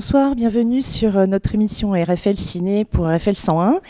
Bonsoir, bienvenue sur euh, notre émission RFL Ciné pour RFL 101.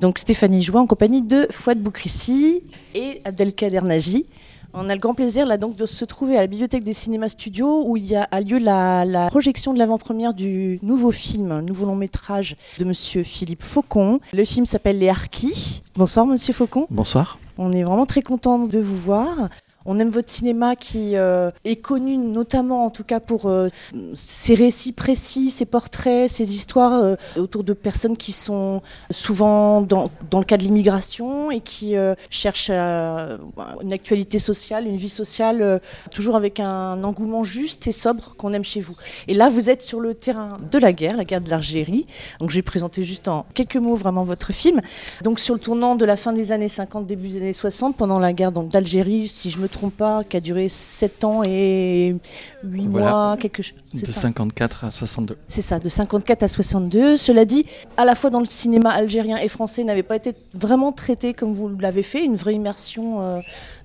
Donc Stéphanie Joie en compagnie de Fouad Boukrissi et Abdelkader Nagy. On a le grand plaisir là donc de se trouver à la bibliothèque des cinémas studios où il y a, lieu la, projection de l'avant-première du nouveau film, un nouveau long métrage de Monsieur Philippe Faucon. Le film s'appelle Les Harkis. Bonsoir Monsieur Faucon. Bonsoir. On est vraiment très content de vous voir. On aime votre cinéma qui euh, est connu notamment en tout cas pour euh, ses récits précis, ses portraits, ses histoires euh, autour de personnes qui sont souvent dans, le cas de l'immigration et qui cherchent une actualité sociale, une vie sociale, toujours avec un engouement juste et sobre qu'on aime chez vous. Et là, vous êtes sur le terrain de la guerre, la guerre de l'Algérie. Donc je vais présenter juste en quelques mots vraiment votre film. Donc sur le tournant de la fin des années 50, début des années 60, pendant la guerre d'Algérie, si je me trompe pas, qui a duré 7 ans et 8 mois, quelque chose. De 54 à 62. C'est ça, de 54 à 62. Cela dit, à la fois dans le cinéma algérien et français, n'avait pas été vraiment traité comme vous l'avez fait, une vraie immersion euh,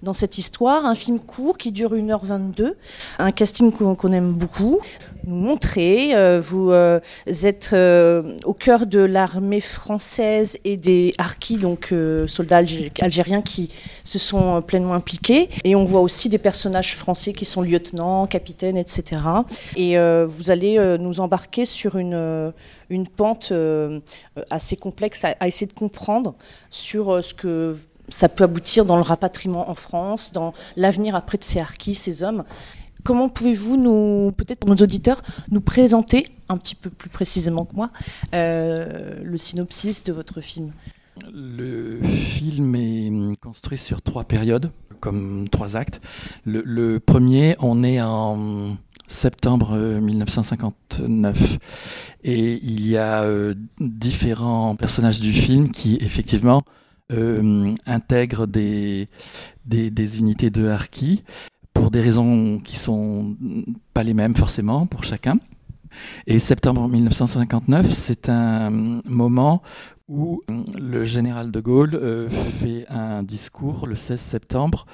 dans cette histoire. Un film court qui dure 1h22, un casting qu'on aime beaucoup nous montrer. Euh, vous euh, êtes euh, au cœur de l'armée française et des harkis, donc soldats algériens qui se sont pleinement impliqués. Et on voit aussi des personnages français qui sont lieutenants, capitaines, etc. Et vous allez nous embarquer sur une, une pente assez complexe à, essayer de comprendre sur ce que ça peut aboutir dans le rapatriement en France, dans l'avenir après de ces harkis, ces hommes. Comment pouvez-vous nous, peut-être pour nos auditeurs, nous présenter un petit peu plus précisément que moi euh, le synopsis de votre film? Le film est construit sur trois périodes, comme trois actes. Le, premier, on est en septembre 1959 et il y a euh, différents personnages du film qui effectivement euh, intègrent des, unités de Harki pour des raisons qui sont pas les mêmes forcément pour chacun. Et septembre 1959, c'est un moment où le général de Gaulle euh, fait un discours le 16 septembre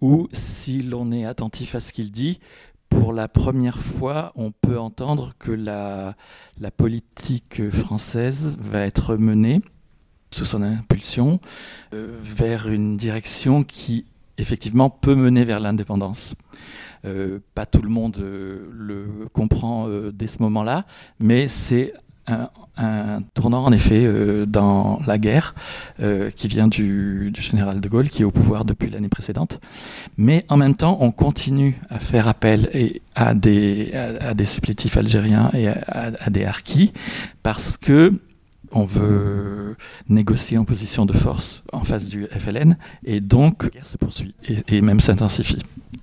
où, si l'on est attentif à ce qu'il dit, pour la première fois, on peut entendre que la politique française va être menée sous son impulsion euh, vers une direction qui effectivement peut mener vers l'indépendance. Euh, pas tout le monde euh, le comprend dès ce moment-là, mais c'est un, tournant en effet dans la guerre qui vient du, général de Gaulle qui est au pouvoir depuis l'année précédente. Mais en même temps, on continue à faire appel et à, des, supplétifs algériens et à, à des harkis parce que on veut négocier en position de force en face du FLN, et donc la guerre se poursuit et, même s'intensifie.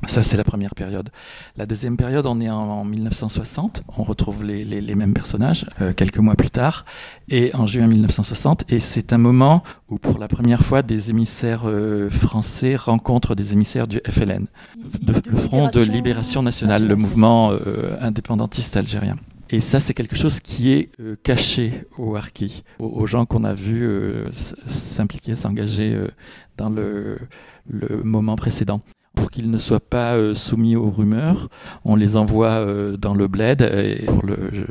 Ça, c'est la première période. La deuxième période, on est en, 1960, on retrouve les, mêmes personnages euh, quelques mois plus tard, et en juin 1960, et c'est un moment où pour la première fois, des émissaires euh, français rencontrent des émissaires du FLN, le Front de Libération Nationale, le mouvement euh, indépendantiste algérien. Et ça, c'est quelque chose qui est euh, caché aux harkis, aux, gens qu'on a vus euh, s'impliquer, s'engager euh, dans le, moment précédent. Pour qu'ils ne soient pas soumis aux rumeurs, on les envoie dans le bled pour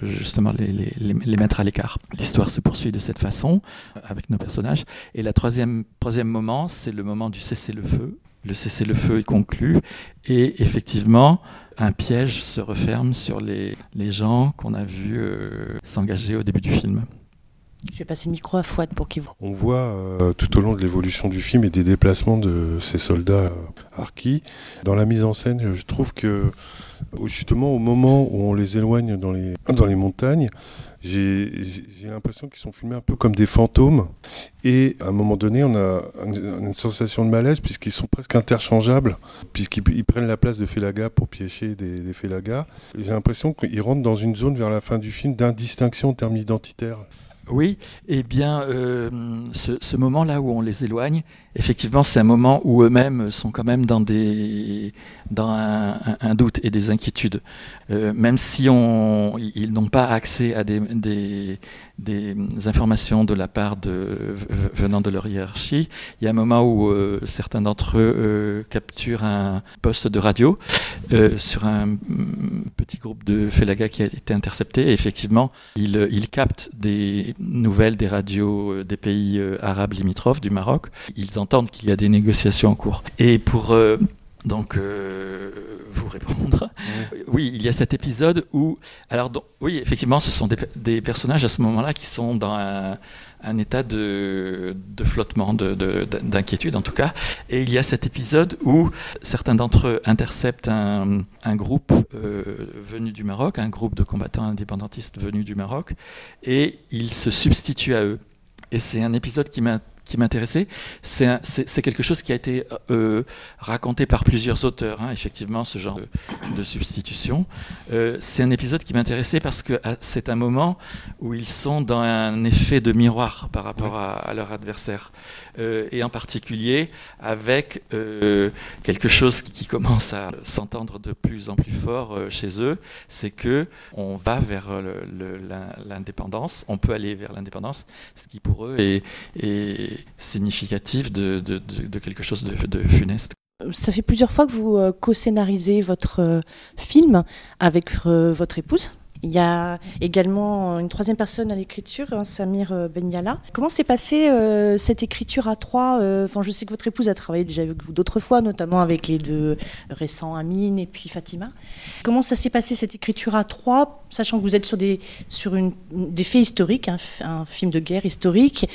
justement les, mettre à l'écart. L'histoire se poursuit de cette façon avec nos personnages. Et le troisième, troisième moment, c'est le moment du cessez-le-feu. Le cessez-le-feu est conclu et effectivement, un piège se referme sur les, les gens qu'on a vus euh, s'engager au début du film. Je vais passer le micro à Fouad pour qu'il voit. On voit euh, tout au long de l'évolution du film et des déplacements de ces soldats euh, Dans la mise en scène, je trouve que justement au moment où on les éloigne dans les, dans les montagnes, j'ai l'impression qu'ils sont filmés un peu comme des fantômes. Et à un moment donné, on a une, sensation de malaise puisqu'ils sont presque interchangeables, puisqu'ils prennent la place de Felaga pour piéger des, des Felaga. J'ai l'impression qu'ils rentrent dans une zone vers la fin du film d'indistinction en termes identitaires. Oui, eh bien, euh, ce, moment-là où on les éloigne, effectivement, c'est un moment où eux-mêmes sont quand même dans des, dans un, doute et des inquiétudes. Euh, même si on, ils n'ont pas accès à des, des informations de la part de venant de leur hiérarchie. Il y a un moment où certains d'entre eux capturent un poste de radio sur un mm, petit groupe de Felaga qui a été intercepté. Et effectivement, ils, ils captent des nouvelles des radios des pays arabes limitrophes du Maroc. Ils entendent qu'il y a des négociations en cours. Et pour donc euh, vous répondre. Oui, il y a cet épisode où, alors oui, effectivement, ce sont des, personnages à ce moment-là qui sont dans un, état de, flottement, d'inquiétude en tout cas. Et il y a cet épisode où certains d'entre eux interceptent un, groupe euh, venu du Maroc, un groupe de combattants indépendantistes venus du Maroc, et ils se substituent à eux. Et c'est un épisode qui m'a qui m'intéressait, c'est quelque chose qui a été euh, raconté par plusieurs auteurs, hein, effectivement, ce genre de, substitution. Euh, c'est un épisode qui m'intéressait parce que ah, c'est un moment où ils sont dans un effet de miroir par rapport à, leur adversaire, euh, et en particulier avec quelque chose qui, commence à s'entendre de plus en plus fort chez eux, c'est que on va vers l'indépendance, on peut aller vers l'indépendance, ce qui pour eux est, est significatif de, quelque chose de, funeste. Ça fait plusieurs fois que vous euh, co-scénarisez votre euh, film avec euh, votre épouse. Il y a également une troisième personne à l'écriture, hein, Samir euh, Benyala. Comment s'est passée euh, cette écriture à trois euh, Enfin, je sais que votre épouse a travaillé déjà avec vous d'autres fois, notamment avec les deux récents Amine et puis Fatima. Comment ça s'est passé cette écriture à trois, sachant que vous êtes sur des sur une, des faits historiques, un, film de guerre historique,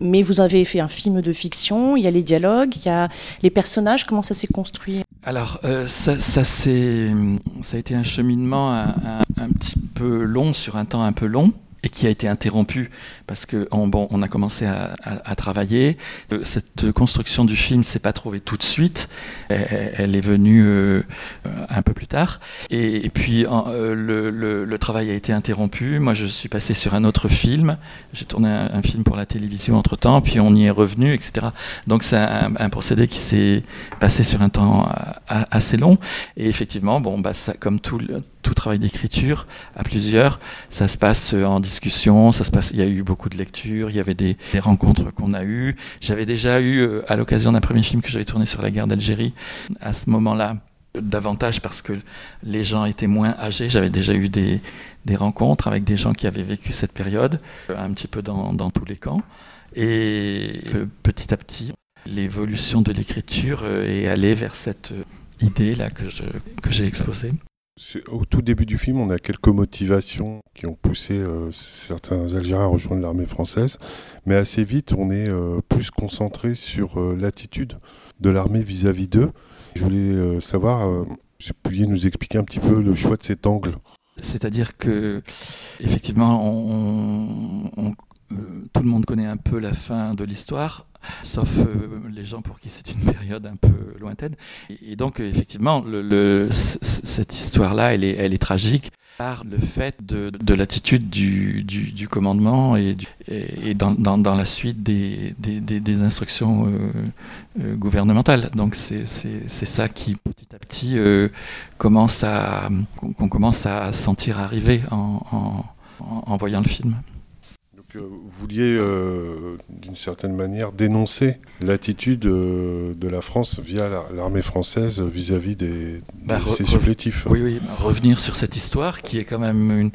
mais vous avez fait un film de fiction. Il y a les dialogues, il y a les personnages. Comment ça s'est construit? Alors, ça, ça, ça a été un cheminement un, un petit peu long sur un temps un peu long et qui a été interrompu parce que bon, on a commencé à, travailler. Euh, cette construction du film s'est pas trouvée tout de suite. Elle, est venue euh, un peu plus tard. Et, puis euh, le, travail a été interrompu. Moi, je suis passé sur un autre film. J'ai tourné un, film pour la télévision entre temps, puis on y est revenu, etc. Donc c'est un, procédé qui s'est passé sur un temps assez long. Et effectivement, bon, bah, ça, comme tout, tout travail d'écriture à plusieurs, ça se passe en discussion, ça se passe, il y a eu beaucoup de lectures, il y avait des, rencontres qu'on a eues. J'avais déjà eu, euh, à l'occasion d'un premier film que j'avais tourné sur la guerre d'Algérie, à ce moment-là, davantage parce que les gens étaient moins âgés, j'avais déjà eu des, rencontres avec des gens qui avaient vécu cette période, un petit peu dans, tous les camps. Et euh, petit à petit, l'évolution de l'écriture euh, est allée vers cette idée-là que j'ai exposée. Au tout début du film, on a quelques motivations qui ont poussé euh, certains Algériens à rejoindre l'armée française, mais assez vite, on est euh, plus concentré sur euh, l'attitude de l'armée vis-à-vis d'eux. Je voulais savoir, si vous pouviez nous expliquer un petit peu le choix de cet angle. C'est-à-dire que, effectivement, on, tout le monde connaît un peu la fin de l'histoire sauf euh, les gens pour qui c'est une période un peu lointaine. Et, donc, effectivement, cette histoire-là, elle est, tragique par le fait de, de l'attitude du, commandement et, dans, la suite des, instructions euh, euh, gouvernementales. Donc c'est ça qui petit à petit commence à qu'on commence à sentir arriver en voyant le film vous vouliez, euh, d'une certaine manière, dénoncer l'attitude euh, de la France via l'armée française vis-à-vis des, bah, de ses supplétifs. Oui, oui, bah, revenir sur cette histoire qui est quand même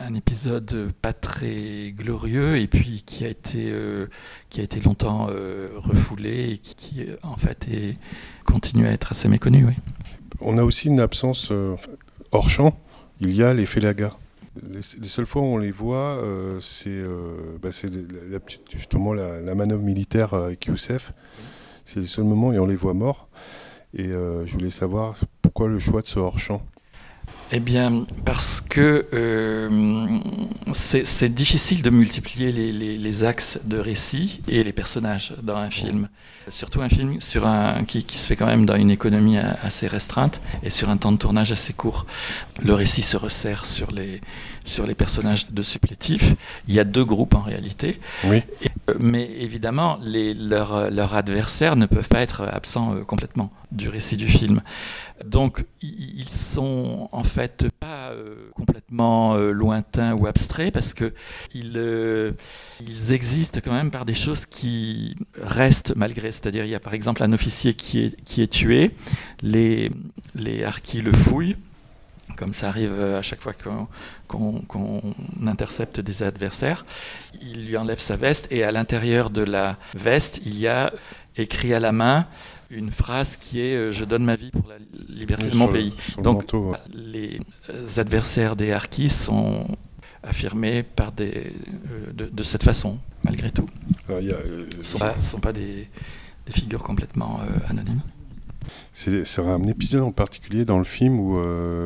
un épisode pas très glorieux et puis qui a été, euh, qui a été longtemps refoulé et qui, en fait, est, continue à être assez méconnu. Oui. On a aussi une absence hors champ. Il y a les Félagas. Les, seules fois où on les voit, euh, c'est euh, bah, la, justement la, manœuvre militaire avec Youssef. C'est les seuls moments où on les voit morts. Et euh, je voulais savoir pourquoi le choix de ce hors-champ. Eh bien, parce que c'est difficile de multiplier les, axes de récit et les personnages dans un film. Surtout un film sur un, qui, qui, se fait quand même dans une économie assez restreinte et sur un temps de tournage assez court. Le récit se resserre sur les, sur les personnages de supplétifs. Il y a deux groupes en réalité. Oui. Euh, mais évidemment, les, leurs, leurs adversaires ne peuvent pas être absents euh, complètement du récit du film. Donc, ils sont en fait pas euh, complètement euh, lointains ou abstraits parce que euh, ils existent quand même par des choses qui restent malgré. C'est-à-dire, il y a par exemple un officier qui est, qui est tué, les, les harkis le fouillent comme ça arrive à chaque fois qu'on intercepte des adversaires. Il lui enlève sa veste et à l'intérieur de la veste, il y a écrit à la main une phrase qui est euh, Je donne ma vie pour la liberté de mon pays. Donc les euh, adversaires des Harkis sont affirmés par des, euh, de, cette façon, malgré tout. Ce ne sont, sont, pas des, des figures complètement anonymes. C'est un épisode en particulier dans le film où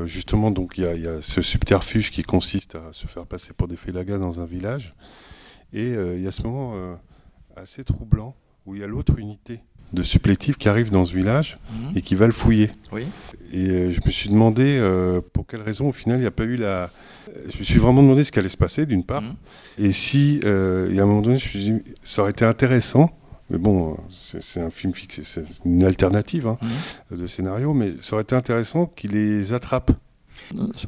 justement donc il y, a ce subterfuge qui consiste à se faire passer pour des félagas dans un village et il y a ce moment assez troublant où il y a l'autre unité de supplétifs qui arrive dans ce village mhm. et qui va le fouiller. Et euh, je me suis demandé euh, pour quelle raison au final il n'y a pas eu la. Je me suis vraiment demandé ce qui allait se passer d'une part. Mhm. Et si, euh, y a un moment donné, je me suis dit, ça aurait été intéressant. Mais bon, c'est un film fixe, c'est une alternative hein, mhm. de scénario, mais ça aurait été intéressant qu'il les attrape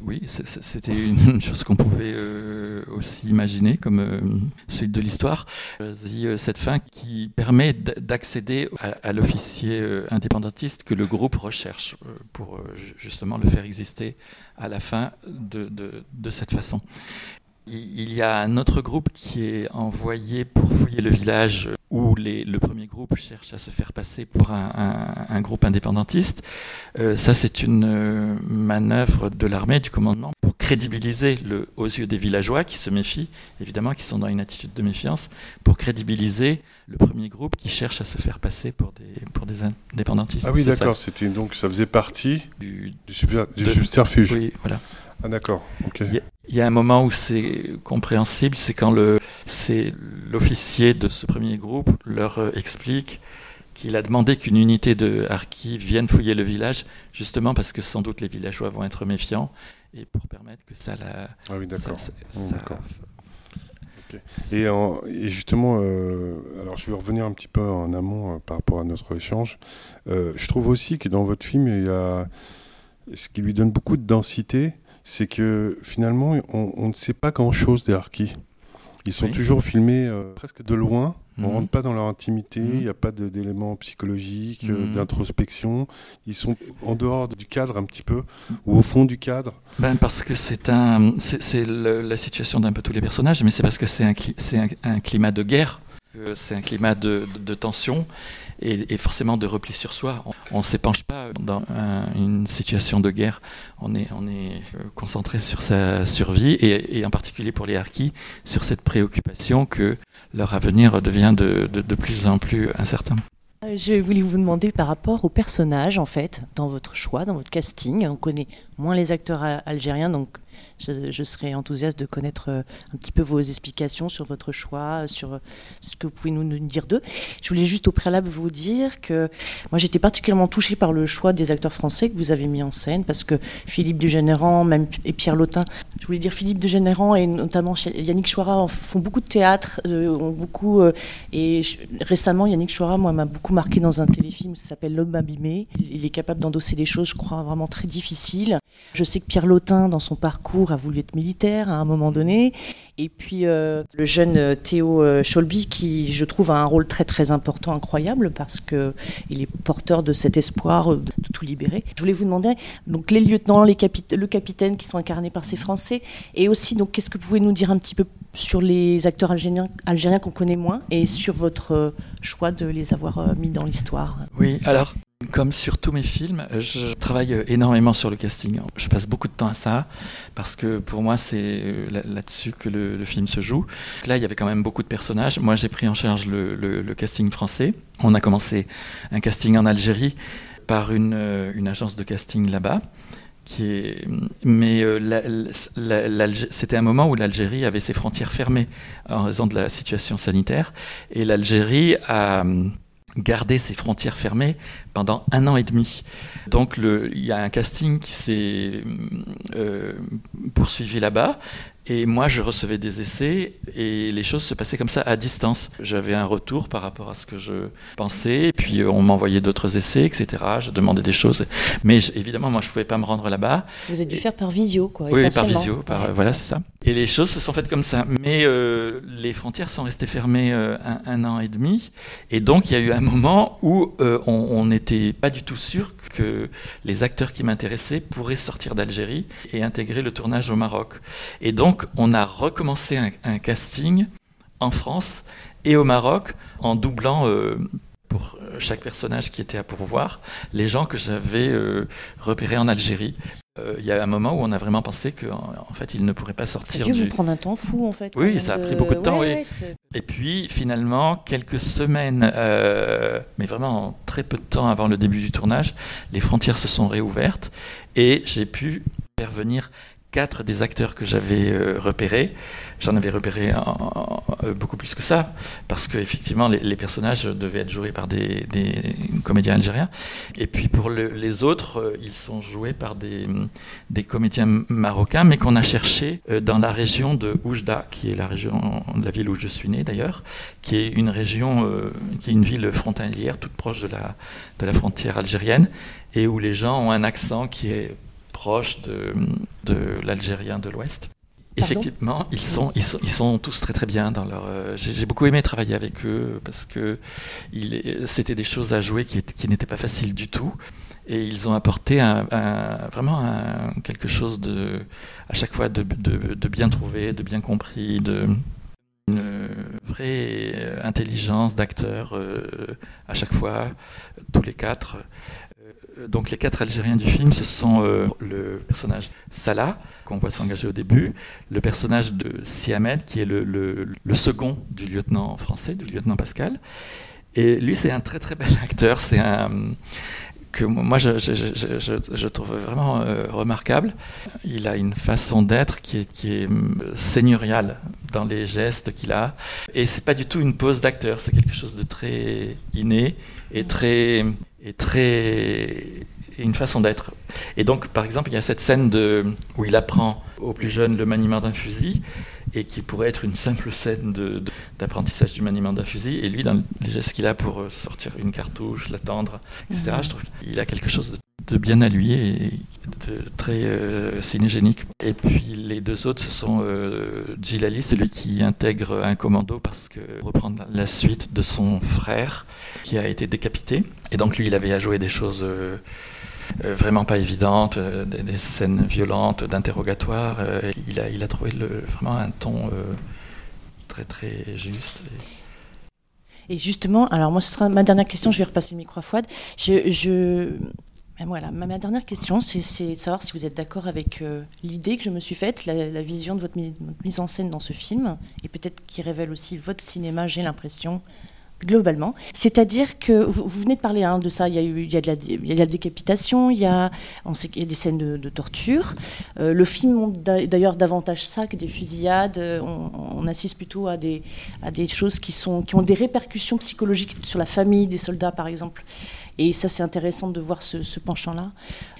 oui, c'était une chose qu'on pouvait euh, aussi imaginer comme euh, suite de l'histoire. Euh, cette fin qui permet d'accéder à, l'officier indépendantiste que le groupe recherche pour justement le faire exister à la fin de, de cette façon. Il y a un autre groupe qui est envoyé pour fouiller le village où les, le premier groupe cherche à se faire passer pour un, groupe indépendantiste. Euh, ça, c'est une euh, manœuvre de l'armée, du commandement, pour crédibiliser le, aux yeux des villageois qui se méfient, évidemment, qui sont dans une attitude de méfiance, pour crédibiliser le premier groupe qui cherche à se faire passer pour des, pour des indépendantistes. Ah oui, d'accord, c'était donc ça faisait partie du, du, subterfuge. Oui, voilà. Ah d'accord. Il y, a un moment où c'est compréhensible, c'est quand le c'est l'officier de ce premier groupe leur euh, explique qu'il a demandé qu'une unité de Harki vienne fouiller le village, justement parce que sans doute les villageois vont être méfiants et pour permettre que ça la. Ah oui, d'accord. Et, et, justement, euh, alors je vais revenir un petit peu en amont euh, par rapport à notre échange. je trouve aussi que dans votre film, il y a ce qui lui donne beaucoup de densité, c'est que finalement, on, ne sait pas grand-chose des Harkis. Ils sont toujours filmés euh, presque de loin. On ne mhm. rentre pas dans leur intimité. Mhm. Il n'y a pas d'éléments psychologiques, euh, mhm. d'introspection. Ils sont en dehors du cadre un petit peu, ou au fond du cadre. Ben parce que c'est un, c'est la situation d'un peu tous les personnages, mais c'est parce que c'est un, un, un, climat de guerre. C'est un climat de, de tension et, forcément de repli sur soi. On ne s'épanche pas dans une situation de guerre, on est, on est euh, concentré sur sa survie et, en particulier pour les harkis, sur cette préoccupation que leur avenir devient de, de, de plus en plus incertain. Euh, je voulais vous demander par rapport aux personnages, en fait, dans votre choix, dans votre casting. On connaît moins les acteurs algériens, donc je, serais enthousiaste de connaître euh, un petit peu vos explications sur votre choix, sur euh, ce que vous pouvez nous, dire d'eux. Je voulais juste au préalable vous dire que moi j'étais particulièrement touchée par le choix des acteurs français que vous avez mis en scène, parce que Philippe Dugénéran même, et Pierre Lotin, je voulais dire Philippe Dugénéran et notamment Yannick Chouara font beaucoup de théâtre, euh, ont beaucoup, et récemment Yannick Chouara, moi, m'a beaucoup marqué dans un téléfilm qui s'appelle L'homme abîmé. Il est capable d'endosser des choses, je crois, vraiment très difficiles. Je sais que Pierre Lotin, dans son parcours, a voulu être militaire à un moment donné. Et puis euh, le jeune euh, Théo euh, Scholby, qui je trouve a un rôle très très important, incroyable, parce que il est porteur de cet espoir de tout libérer. Je voulais vous demander, donc les lieutenants, les le capitaine qui sont incarnés par ces Français, et aussi donc qu'est-ce que vous pouvez nous dire un petit peu sur les acteurs algériens, algériens qu'on connaît moins, et sur votre choix de les avoir mis dans l'histoire? Oui, alors comme sur tous mes films, je travaille énormément sur le casting. Je passe beaucoup de temps à ça parce que pour moi, c'est euh, là-dessus que le, film se joue. Là, il y avait quand même beaucoup de personnages. Moi, j'ai pris en charge le, casting français. On a commencé un casting en Algérie par une, euh, agence de casting là-bas. Qui est... Mais euh, c'était un moment où l'Algérie avait ses frontières fermées en raison de la situation sanitaire. Et l'Algérie a garder ses frontières fermées pendant un an et demi. Donc il y a un casting qui s'est euh, poursuivi là-bas Et moi, je recevais des essais et les choses se passaient comme ça à distance. J'avais un retour par rapport à ce que je pensais, et puis euh, on m'envoyait d'autres essais, etc. Je demandais des choses. Mais évidemment, moi, je ne pouvais pas me rendre là-bas. Vous êtes dû faire par visio, quoi. Oui, par visio. Par, Voilà, c'est ça. Et les choses se sont faites comme ça. Mais euh, les frontières sont restées fermées euh, un, an et demi. Et donc, il y a eu un moment où on n'était pas du tout sûr que les acteurs qui m'intéressaient pourraient sortir d'Algérie et intégrer le tournage au Maroc. Et donc, donc, on a recommencé un, casting en France et au Maroc en doublant euh, pour chaque personnage qui était à pourvoir les gens que j'avais euh, repérés en Algérie. Euh, il y a un moment où on a vraiment pensé qu'en en fait, il ne pourrait pas sortir. Ça a dû vous prendre un temps fou, en fait. Oui, ça a pris beaucoup de temps, oui. Et puis, finalement, quelques semaines, mais vraiment très peu de temps avant le début du tournage, les frontières se sont réouvertes et j'ai pu faire venir quatre des acteurs que j'avais euh, repérés. J'en avais repéré euh, beaucoup plus que ça, parce qu'effectivement, les, les, personnages devaient être joués par des, comédiens algériens. Et puis pour les autres, euh, ils sont joués par des, comédiens marocains, mais qu'on a cherché dans la région de Oujda, qui est la région de la ville où je suis né d'ailleurs, qui est une région, qui est une ville frontalière, toute proche de la frontière algérienne, et où les gens ont un accent qui est proche de, de l'Algérien de l'Ouest. Effectivement, ils sont, ils sont, ils, sont, tous très très bien dans leur. Euh, j'ai beaucoup aimé travailler avec eux parce que c'était des choses à jouer qui, qui n'étaient pas faciles du tout. Et ils ont apporté un, vraiment quelque chose de, à chaque fois de, de, de, bien trouvé, de bien compris, de une vraie intelligence d'acteur euh, à chaque fois, tous les quatre. Euh, donc les quatre Algériens du film, ce sont euh, le personnage Salah, qu'on voit s'engager au début, le personnage de Siamed, qui est le, second du lieutenant français, du lieutenant Pascal. Et lui, c'est un très très bel acteur, c'est un que moi je, trouve vraiment euh, remarquable. Il a une façon d'être qui est, qui est seigneuriale dans les gestes qu'il a. Et c'est pas du tout une pose d'acteur, c'est quelque chose de très inné et très est très une façon d'être. Et donc, par exemple, il y a cette scène de, où il apprend aux plus jeunes le maniement d'un fusil, et qui pourrait être une simple scène d'apprentissage du maniement d'un fusil. Et lui, dans les gestes qu'il a pour euh, sortir une cartouche, l'attendre, etc., je trouve qu'il a quelque chose de, bien à lui et de très euh, cinégénique. Et puis les deux autres, ce sont euh, Gilali, celui qui intègre un commando parce que reprendre la suite de son frère qui a été décapité. Et donc lui, il avait à jouer des choses euh, vraiment pas évidentes, euh, des, scènes violentes, d'interrogatoire. il, a, il a trouvé vraiment un ton très très juste. Et... justement, alors moi, ce sera ma dernière question, je vais repasser le micro à Fouad. Je... Ben voilà, ma, dernière question, c'est de savoir si vous êtes d'accord avec l'idée que je me suis faite, la, vision de votre mise en scène dans ce film, et peut-être qui révèle aussi votre cinéma, j'ai l'impression, globalement. C'est-à-dire que vous, venez de parler hein, de ça, il y, a eu, de la, décapitation, il y a, des scènes de, torture. Euh, le film montre d'ailleurs davantage ça que des fusillades. Euh, on, assiste plutôt à des, choses qui ont des répercussions psychologiques sur la famille des soldats, par exemple. Et ça, c'est intéressant de voir ce, penchant-là.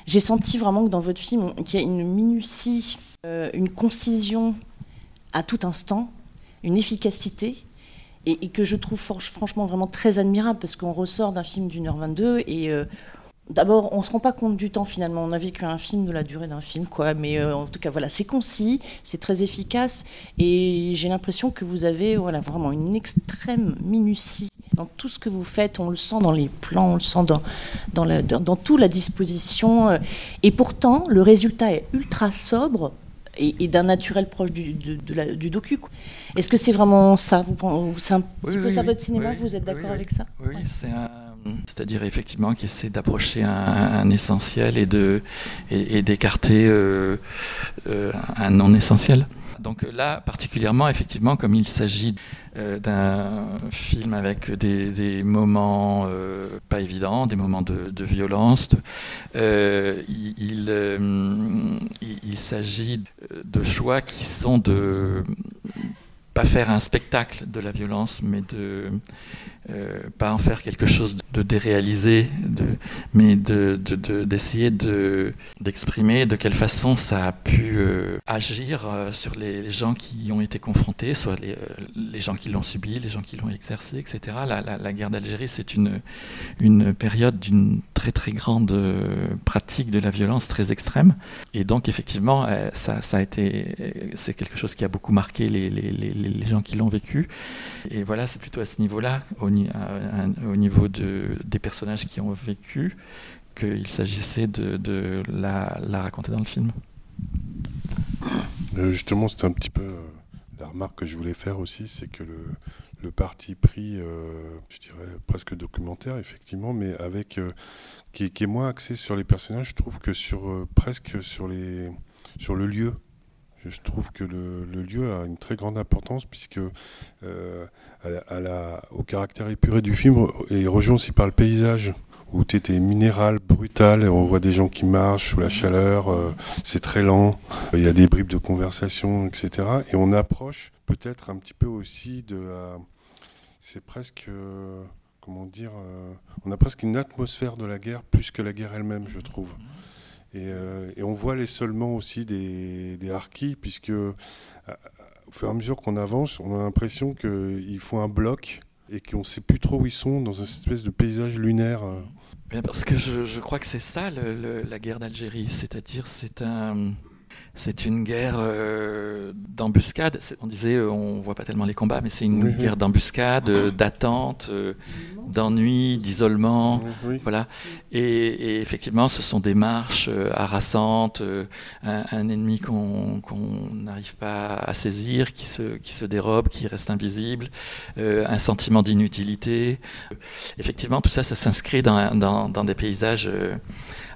J'ai senti vraiment que dans votre film, qu'il y a une minutie, euh, une concision à tout instant, une efficacité et, que je trouve franchement vraiment très admirable parce qu'on ressort d'un film d'une heure 22 et euh, D'abord, on se rend pas compte du temps finalement. On a vécu un film de la durée d'un film, quoi. Mais euh, en tout cas, voilà, c'est concis, c'est très efficace, et j'ai l'impression que vous avez, voilà, vraiment une extrême minutie dans tout ce que vous faites. On le sent dans les plans, on le sent dans dans, la, dans, toute la disposition, euh, et pourtant, le résultat est ultra sobre et, d'un naturel proche du, de, du docu. Est-ce que c'est vraiment ça? C'est un petit peu ça votre cinéma? Vous êtes d'accord avec ça? Oui, c'est c'est-à-dire effectivement qui essaie d'approcher un, essentiel et de et, d'écarter euh, euh, un non essentiel. Donc là, particulièrement, effectivement, comme il s'agit euh, d'un film avec des, moments pas évidents, des moments de, violence, il, il s'agit de choix qui sont de pas faire un spectacle de la violence, mais de euh, pas en faire quelque chose de déréalisé, mais d'essayer de, d'exprimer de, quelle façon ça a pu euh, agir euh, sur les, gens qui y ont été confrontés, soit les, gens qui l'ont subi, les gens qui l'ont exercé, etc. La, guerre d'Algérie, c'est une, période d'une très très grande pratique de la violence très extrême. Et donc effectivement, ça, a été, c'est quelque chose qui a beaucoup marqué les, gens qui l'ont vécu. Et voilà, c'est plutôt à ce niveau-là, au, au niveau de, des personnages qui ont vécu qu'il s'agissait de, la, raconter dans le film. Euh, justement, c'est un petit peu euh, la remarque que je voulais faire aussi, c'est que le, parti pris, euh, je dirais presque documentaire, effectivement, mais avec qui, est moins axé sur les personnages, je trouve que sur presque sur les sur le lieu. Je trouve que le, lieu a une très grande importance puisque euh, au caractère épuré du film et rejoint aussi par le paysage où tu étais minéral, brutal, et on voit des gens qui marchent sous la chaleur, euh, c'est très lent, il y a des bribes de conversation, etc. Et on approche peut-être un petit peu aussi de. C'est presque... Euh, comment dire On a presque une atmosphère de la guerre plus que la guerre elle-même, je trouve. Euh, et, on voit les seulement aussi des, des puisque euh, au fur et à mesure qu'on avance, on a l'impression qu'ils font un bloc et qu'on ne sait plus trop où ils sont dans une espèce de paysage lunaire. parce que je crois que c'est ça la guerre d'Algérie, c'est-à-dire c'est un c'est une guerre euh, d'embuscade. On disait, euh, on voit pas tellement les combats, mais c'est une guerre d'embuscade, euh, d'attente, d'ennui, d'isolement, voilà. Et, effectivement, ce sont des marches harassantes, un, ennemi qu'on n'arrive pas à saisir, qui se, qui se dérobe, qui reste invisible, un sentiment d'inutilité. Effectivement, tout ça, ça s'inscrit dans, dans, dans, des paysages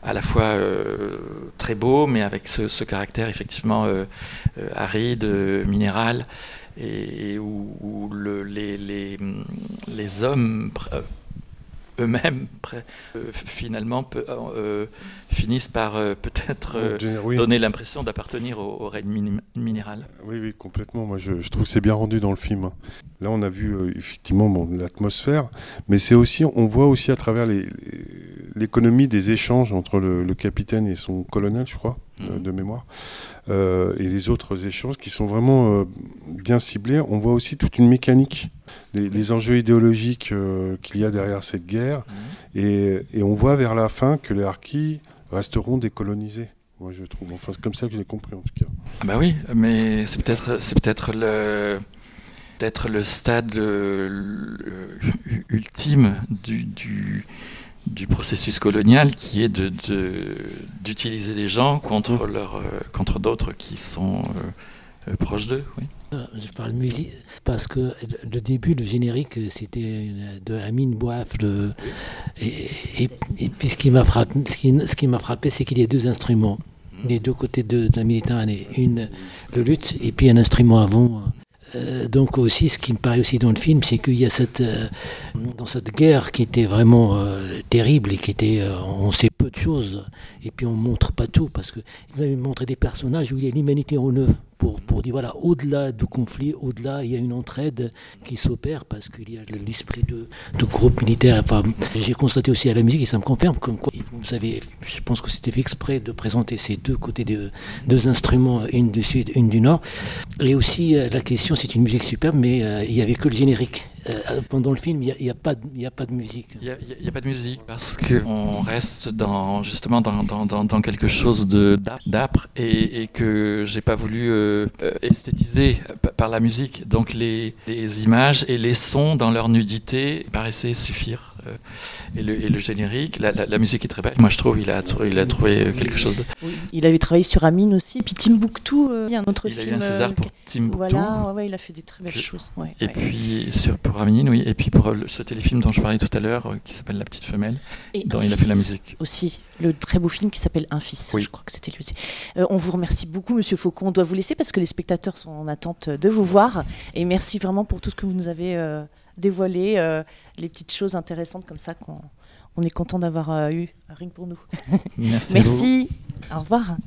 à la fois euh, très beau, mais avec ce, caractère effectivement euh, euh, aride, minéral, et, où, les, hommes eux-mêmes finalement finissent par peut-être donner l'impression d'appartenir au, règne minéral. Oui, oui, complètement. Moi, je, trouve que c'est bien rendu dans le film. Là, on a vu effectivement bon, l'atmosphère, mais c'est aussi, on voit aussi à travers l'économie des échanges entre le, capitaine et son colonel, je crois, euh, mhm. de mémoire, euh, et les autres échanges qui sont vraiment euh, bien ciblés. On voit aussi toute une mécanique, les, enjeux idéologiques qu'il y a derrière cette guerre, mhm. et, on voit vers la fin que les Harkis resteront décolonisés. Moi, je trouve. Enfin, c'est comme ça que j'ai compris, en tout cas. Ah bah oui, mais c'est peut-être, c'est peut-être le peut-être le stade ultime du, du du processus colonial qui est de, d'utiliser les gens contre, mmh. leur, euh, contre d'autres qui sont euh, euh, proches d'eux. Oui. Je parle musique parce que le début, le générique, c'était de Amin Bouaf. et, et, puis ce qui m'a frappé, ce qui, ce qui m'a frappé, c'est qu'il y a deux instruments, mmh. des deux côtés de, de la Méditerranée. Une, le luth, et puis un instrument avant euh, donc aussi, ce qui me paraît aussi dans le film, c'est qu'il y a cette, euh, dans cette guerre qui était vraiment euh, terrible et qui était, on sait peu de choses, et puis on montre pas tout parce que vous avez montré des personnages où il y a l'humanité en eux pour, pour dire voilà, au-delà du conflit, au-delà, il y a une entraide qui s'opère parce qu'il y a l'esprit de, de, groupe militaire. Enfin, j'ai constaté aussi à la musique et ça me confirme comme quoi vous savez, je pense que c'était fait exprès de présenter ces deux côtés de deux instruments, une du sud, une du nord. Et aussi la question, c'est une musique superbe, mais il n'y avait que le générique. Euh, pendant le film, il n'y a, pas de, musique. Il n'y a, pas de musique parce qu'on reste justement dans, quelque chose d'âpre et, et, que j'ai pas voulu euh, euh, esthétiser par la musique. Donc les, images et les sons dans leur nudité paraissaient suffire. Et le, et, le, générique, la, la, musique est très belle. Moi, je trouve il a, il a trouvé quelque chose de. Il avait travaillé sur Amine aussi. Et puis Timbuktu, il y a un autre il film. Il a eu un César pour Timbuktu. Voilà, ouais, il a fait des très belles choses. et puis sur, pour oui. Et puis pour ce téléfilm dont je parlais tout à l'heure, euh, qui s'appelle La Petite Femelle, dont il a fait la musique. Aussi, le très beau film qui s'appelle Un fils. Je crois que c'était lui aussi. Euh, on vous remercie beaucoup, Monsieur Faucon. On doit vous laisser parce que les spectateurs sont en attente de vous voir. Et merci vraiment pour tout ce que vous nous avez euh, dévoilé, les petites choses intéressantes comme ça qu'on on est content d'avoir eu. Rien pour nous. Merci. merci. Au revoir.